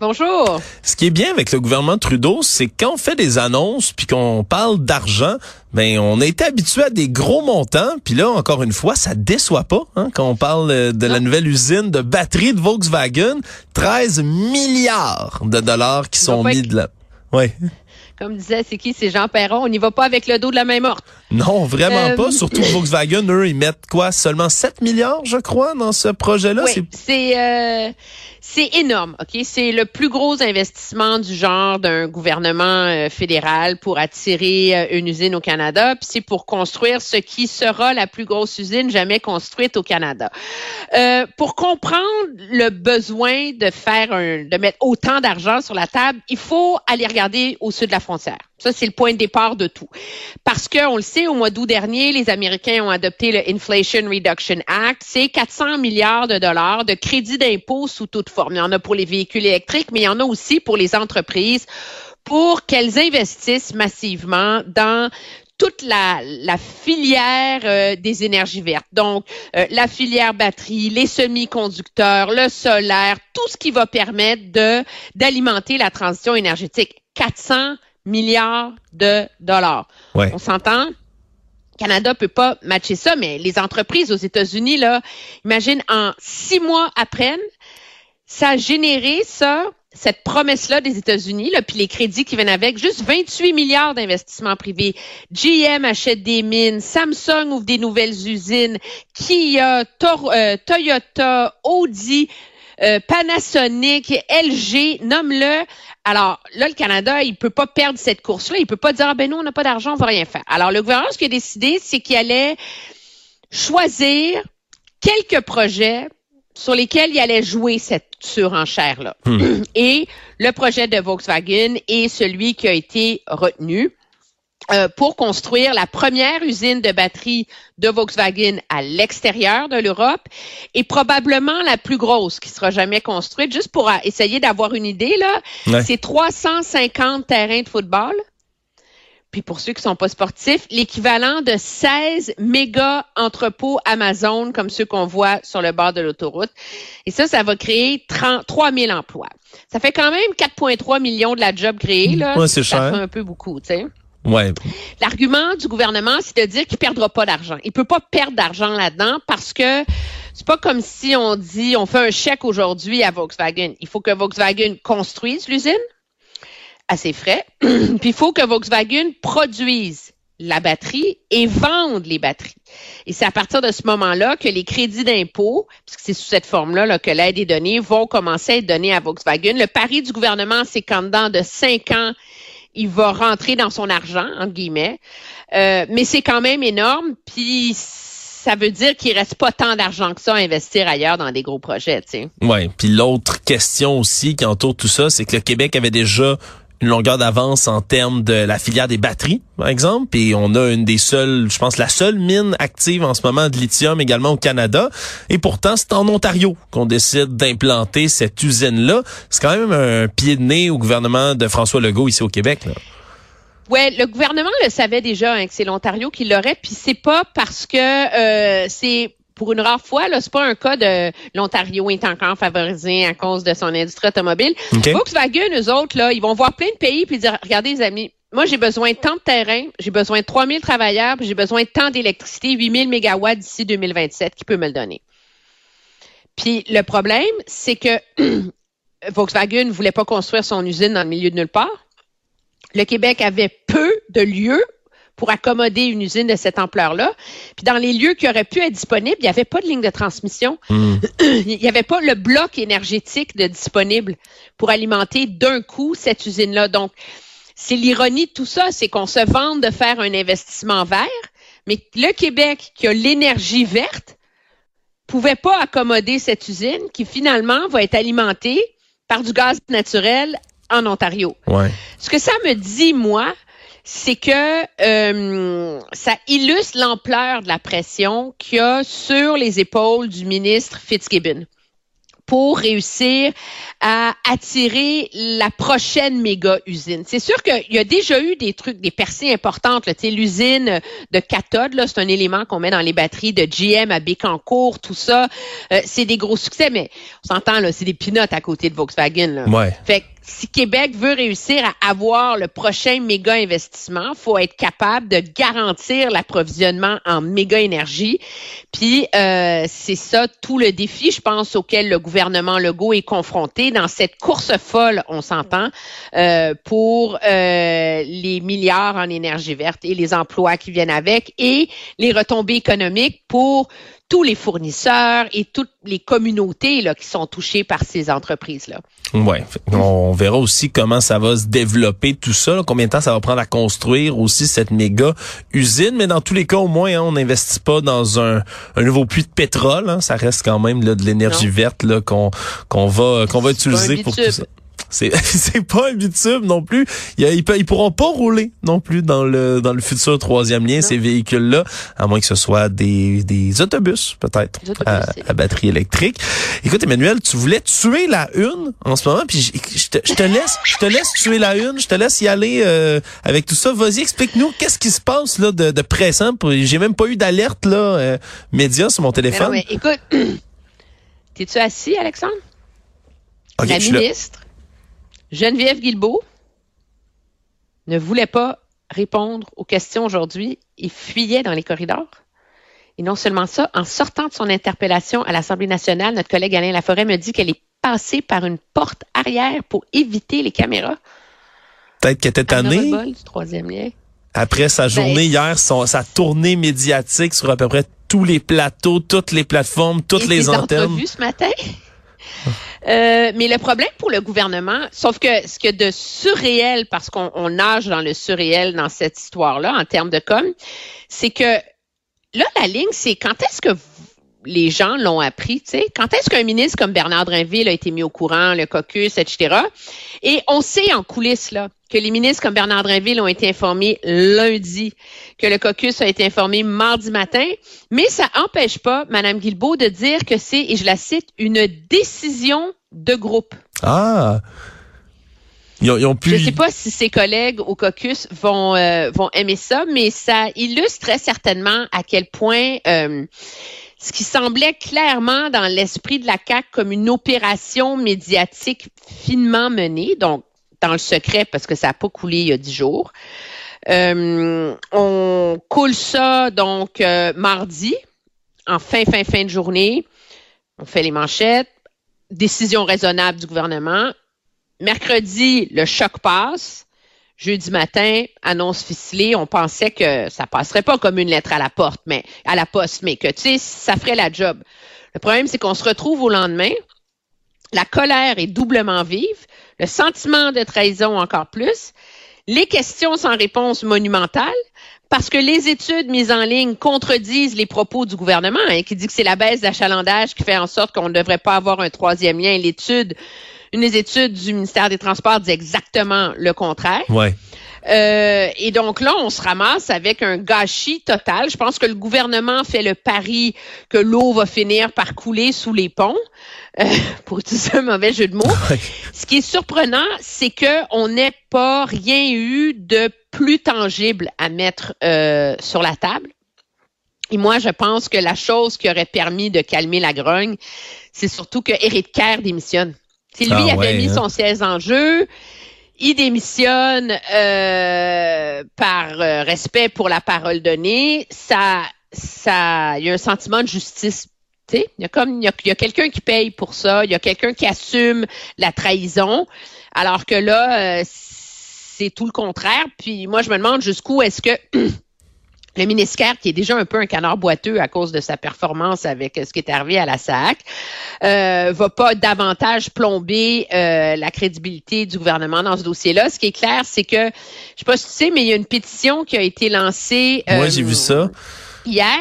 Bonjour. Ce qui est bien avec le gouvernement Trudeau, c'est quand on fait des annonces puis qu'on parle d'argent, ben on a été habitué à des gros montants, puis là encore une fois, ça déçoit pas hein, quand on parle euh, de la nouvelle usine de batterie de Volkswagen, 13 milliards de dollars qui sont mis de là. Ouais. Comme disait, c'est qui? C'est Jean Perron. On n'y va pas avec le dos de la main morte. Non, vraiment euh, pas. Surtout Volkswagen, eux, ils mettent quoi? Seulement 7 milliards, je crois, dans ce projet-là? Oui, c'est... Euh, c'est énorme, OK? C'est le plus gros investissement du genre d'un gouvernement euh, fédéral pour attirer euh, une usine au Canada, puis c'est pour construire ce qui sera la plus grosse usine jamais construite au Canada. Euh, pour comprendre le besoin de faire un, de mettre autant d'argent sur la table, il faut aller regarder au sud de la frontière. Ça, c'est le point de départ de tout. Parce que, on le sait, au mois d'août dernier, les Américains ont adopté le Inflation Reduction Act. C'est 400 milliards de dollars de crédits d'impôt sous toute forme. Il y en a pour les véhicules électriques, mais il y en a aussi pour les entreprises pour qu'elles investissent massivement dans toute la, filière euh, des énergies vertes. Donc, euh, la filière batterie, les semi-conducteurs, le solaire, tout ce qui va permettre d'alimenter la transition énergétique. 400 milliards de dollars. On s'entend? Canada peut pas matcher ça, mais les entreprises aux États-Unis, là, imagine, en six mois après, ça a généré ça, cette promesse-là des États-Unis, là, puis les crédits qui viennent avec, juste 28 milliards d'investissements privés. GM achète des mines, Samsung ouvre des nouvelles usines, Kia, euh, Toyota, Audi, euh, Panasonic, LG, nomme-le. Alors là, le Canada, il peut pas perdre cette course-là. Il peut pas dire, ah, ben nous, on n'a pas d'argent, on va rien faire. Alors le gouvernement, ce qu'il a décidé, c'est qu'il allait choisir quelques projets sur lesquels il allait jouer cette surenchère-là. Hmm. Et le projet de Volkswagen est celui qui a été retenu. Euh, pour construire la première usine de batterie de Volkswagen à l'extérieur de l'Europe et probablement la plus grosse qui sera jamais construite. Juste pour essayer d'avoir une idée, là, c'est 350 terrains de football. Puis pour ceux qui sont pas sportifs, l'équivalent de 16 méga entrepôts Amazon comme ceux qu'on voit sur le bord de l'autoroute. Et ça, ça va créer 33 000 emplois. Ça fait quand même 4,3 millions de la job créée. Là. c'est cher. Ça fait un peu beaucoup, tu sais. L'argument du gouvernement, c'est de dire qu'il perdra pas d'argent. Il peut pas perdre d'argent là-dedans parce que c'est pas comme si on dit on fait un chèque aujourd'hui à Volkswagen. Il faut que Volkswagen construise l'usine à ses frais, puis il faut que Volkswagen produise la batterie et vende les batteries. Et c'est à partir de ce moment-là que les crédits d'impôt, puisque c'est sous cette forme-là là, que l'aide est donnée, vont commencer à être donnés à Volkswagen. Le pari du gouvernement, c'est qu'en dedans de cinq ans, il va rentrer dans son argent, entre guillemets. Euh, mais c'est quand même énorme, puis ça veut dire qu'il reste pas tant d'argent que ça à investir ailleurs dans des gros projets, tu sais. Ouais, puis l'autre question aussi qui entoure tout ça, c'est que le Québec avait déjà une longueur d'avance en termes de la filière des batteries, par exemple. Et on a une des seules, je pense, la seule mine active en ce moment de lithium également au Canada. Et pourtant, c'est en Ontario qu'on décide d'implanter cette usine-là. C'est quand même un pied de nez au gouvernement de François Legault ici au Québec. Là. Ouais, le gouvernement le savait déjà hein, que c'est l'Ontario qui l'aurait, puis c'est pas parce que euh, c'est pour une rare fois, là, c'est pas un cas de l'Ontario est encore favorisé à cause de son industrie automobile. Volkswagen, eux autres, là, ils vont voir plein de pays puis dire, regardez les amis, moi j'ai besoin de tant de terrain, j'ai besoin de 3000 travailleurs, j'ai besoin de tant d'électricité, 8000 mégawatts d'ici 2027, qui peut me le donner? Puis le problème, c'est que Volkswagen ne voulait pas construire son usine dans le milieu de nulle part. Le Québec avait peu de lieux pour accommoder une usine de cette ampleur-là. Puis dans les lieux qui auraient pu être disponibles, il n'y avait pas de ligne de transmission. Hmm. il n'y avait pas le bloc énergétique de disponible pour alimenter d'un coup cette usine-là. Donc, c'est l'ironie de tout ça, c'est qu'on se vante de faire un investissement vert, mais le Québec qui a l'énergie verte pouvait pas accommoder cette usine qui finalement va être alimentée par du gaz naturel en Ontario. Ouais. Ce que ça me dit, moi, c'est que euh, ça illustre l'ampleur de la pression qu'il y a sur les épaules du ministre Fitzgibbon. pour réussir à attirer la prochaine méga usine. C'est sûr qu'il y a déjà eu des trucs, des percées importantes. L'usine de cathode, c'est un élément qu'on met dans les batteries de GM à Bécancourt, tout ça. Euh, c'est des gros succès, mais on s'entend, là, c'est des pinottes à côté de Volkswagen. Là. Ouais. Fait si Québec veut réussir à avoir le prochain méga investissement, faut être capable de garantir l'approvisionnement en méga énergie. Puis euh, c'est ça tout le défi, je pense, auquel le gouvernement Legault est confronté dans cette course folle, on s'entend, euh, pour euh, les milliards en énergie verte et les emplois qui viennent avec et les retombées économiques pour tous les fournisseurs et toutes les communautés là, qui sont touchées par ces entreprises-là. Ouais, on verra aussi comment ça va se développer tout ça, combien de temps ça va prendre à construire aussi cette méga usine, mais dans tous les cas au moins hein, on n'investit pas dans un, un, nouveau puits de pétrole, hein. ça reste quand même là, de l'énergie verte là qu'on qu'on va qu'on va utiliser pour tout ça. C'est pas un bitume non plus. Il, ils, ils, pourront pas rouler non plus dans le dans le futur troisième lien ces véhicules là, à moins que ce soit des des autobus peut-être à, batterie électrique. Écoute Emmanuel, tu voulais tuer la une en ce moment, puis je, te, je te laisse je te laisse tuer la une, je te laisse y aller euh, avec tout ça. Vas-y, explique-nous qu'est-ce qui se passe là de, de pressant. J'ai même pas eu d'alerte là euh, média sur mon téléphone. Mais non, mais écoute, t'es-tu assis, Alexandre? la ministre? Geneviève Guilbeault ne voulait pas répondre aux questions aujourd'hui et fuyait dans les corridors. Et non seulement ça, en sortant de son interpellation à l'Assemblée nationale, notre collègue Alain Laforêt me dit qu'elle est passée par une porte arrière pour éviter les caméras. Peut-être qu'elle était tannée. troisième lien. Après sa journée ben, hier, sa tournée médiatique sur à peu près tous les plateaux, toutes les plateformes, toutes les antennes. ce matin. Euh, mais le problème pour le gouvernement, sauf que ce que de surréel, parce qu'on nage dans le surréel dans cette histoire-là en termes de com, c'est que là, la ligne, c'est quand est-ce que les gens l'ont appris, tu sais, quand est-ce qu'un ministre comme Bernard Drinville a été mis au courant, le caucus, etc. Et on sait en coulisses, là, que les ministres comme Bernard Drinville ont été informés lundi, que le caucus a été informé mardi matin, mais ça n'empêche pas Mme Guilbeault de dire que c'est, et je la cite, une décision de groupe. Ah! Ils ont, pu... Je ne sais pas si ses collègues au caucus vont, euh, vont aimer ça, mais ça illustre très certainement à quel point euh, ce qui semblait clairement dans l'esprit de la CAC comme une opération médiatique finement menée, donc dans le secret parce que ça n'a pas coulé il y a dix jours. Euh, on coule ça donc euh, mardi, en fin, fin, fin de journée. On fait les manchettes. Décision raisonnable du gouvernement. Mercredi, le choc passe. Jeudi matin, annonce ficelée. On pensait que ça passerait pas comme une lettre à la porte, mais à la poste, mais que tu sais, ça ferait la job. Le problème, c'est qu'on se retrouve au lendemain. La colère est doublement vive le sentiment de trahison encore plus, les questions sans réponse monumentales, parce que les études mises en ligne contredisent les propos du gouvernement, hein, qui dit que c'est la baisse d'achalandage qui fait en sorte qu'on ne devrait pas avoir un troisième lien. L'étude, une des études du ministère des Transports dit exactement le contraire. Ouais. Euh, et donc là, on se ramasse avec un gâchis total. Je pense que le gouvernement fait le pari que l'eau va finir par couler sous les ponts, euh, pour utiliser un mauvais jeu de mots. Ce qui est surprenant, c'est que on n'ait pas rien eu de plus tangible à mettre euh, sur la table. Et moi, je pense que la chose qui aurait permis de calmer la grogne, c'est surtout que Éric Kerr démissionne. Si lui ah avait mis hein. son siège en jeu, il démissionne euh, par euh, respect pour la parole donnée. Ça, ça, il y a un sentiment de justice. Il y a comme il y a, quelqu'un qui paye pour ça. Il y a quelqu'un qui assume la trahison. Alors que là, euh, c'est tout le contraire. Puis moi, je me demande jusqu'où est-ce que le ministère, qui est déjà un peu un canard boiteux à cause de sa performance avec ce qui est arrivé à la SAC, euh, va pas davantage plomber euh, la crédibilité du gouvernement dans ce dossier-là. Ce qui est clair, c'est que, je sais pas si tu sais, mais il y a une pétition qui a été lancée. Moi, j'ai vu euh, ça hier.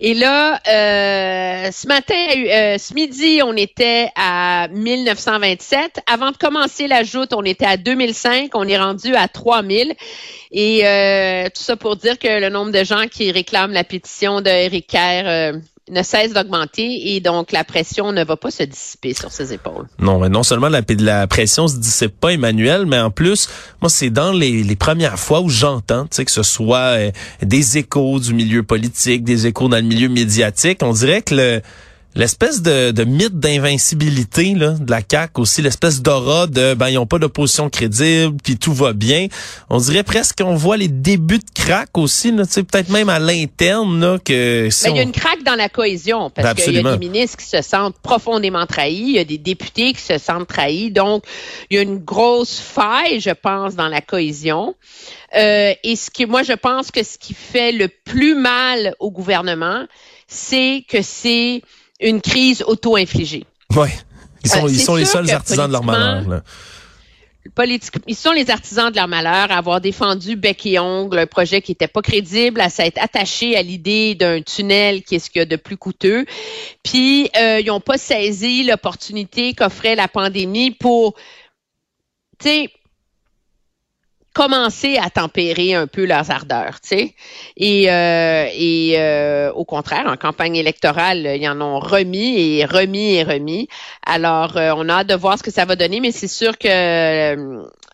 Et là, euh, ce matin, euh, ce midi, on était à 1927. Avant de commencer la joute, on était à 2005. On est rendu à 3000. Et euh, tout ça pour dire que le nombre de gens qui réclament la pétition de Kerr ne cesse d'augmenter et donc la pression ne va pas se dissiper sur ses épaules. Non, mais non seulement la, la pression se dissipe pas, Emmanuel, mais en plus, moi, c'est dans les, premières fois où j'entends, tu sais, que ce soit euh, des échos du milieu politique, des échos dans le milieu médiatique, on dirait que le l'espèce de, de, mythe d'invincibilité de la CAQ aussi, l'espèce d'aura de ben ils ont pas d'opposition crédible, puis tout va bien. On dirait presque qu'on voit les débuts de craque aussi, là, peut-être même à l'interne là que ben, il y a une craque dans la cohésion parce qu'il y a des ministres qui se sentent profondément trahis, il y a des députés qui se sentent trahis, donc il y a une grosse faille, je pense, dans la cohésion. Euh, et ce qui, moi, je pense que ce qui fait le plus mal au gouvernement, c'est que c'est une crise auto-infligée. Oui. Ils sont, euh, ils sont les seuls artisans de leur malheur. Là. ils sont les artisans de leur malheur à avoir défendu bec et ongle un projet qui n'était pas crédible, à s'être attaché à l'idée d'un tunnel qui est ce qu'il y a de plus coûteux. Puis, euh, ils n'ont pas saisi l'opportunité qu'offrait la pandémie pour, tu sais, commencer à tempérer un peu leurs ardeurs, tu sais. Et, euh, et euh, au contraire, en campagne électorale, ils en ont remis et remis et remis. Alors, euh, on a hâte de voir ce que ça va donner, mais c'est sûr que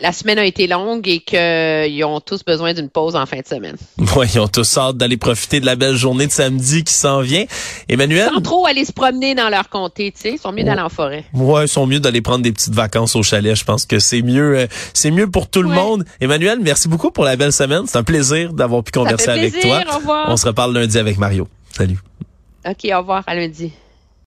la semaine a été longue et qu'ils ont tous besoin d'une pause en fin de semaine. Oui, ils ont tous hâte d'aller profiter de la belle journée de samedi qui s'en vient. Emmanuel? Sans trop aller se promener dans leur comté, tu sais. Ils sont mieux d'aller en forêt. Ouais, ils sont mieux d'aller prendre des petites vacances au chalet. Je pense que c'est mieux, euh, c'est mieux pour tout le monde. Emmanuel, merci beaucoup pour la belle semaine. C'est un plaisir d'avoir pu converser avec toi. Au revoir. On se reparle lundi avec Mario. Salut. OK, au revoir. À lundi.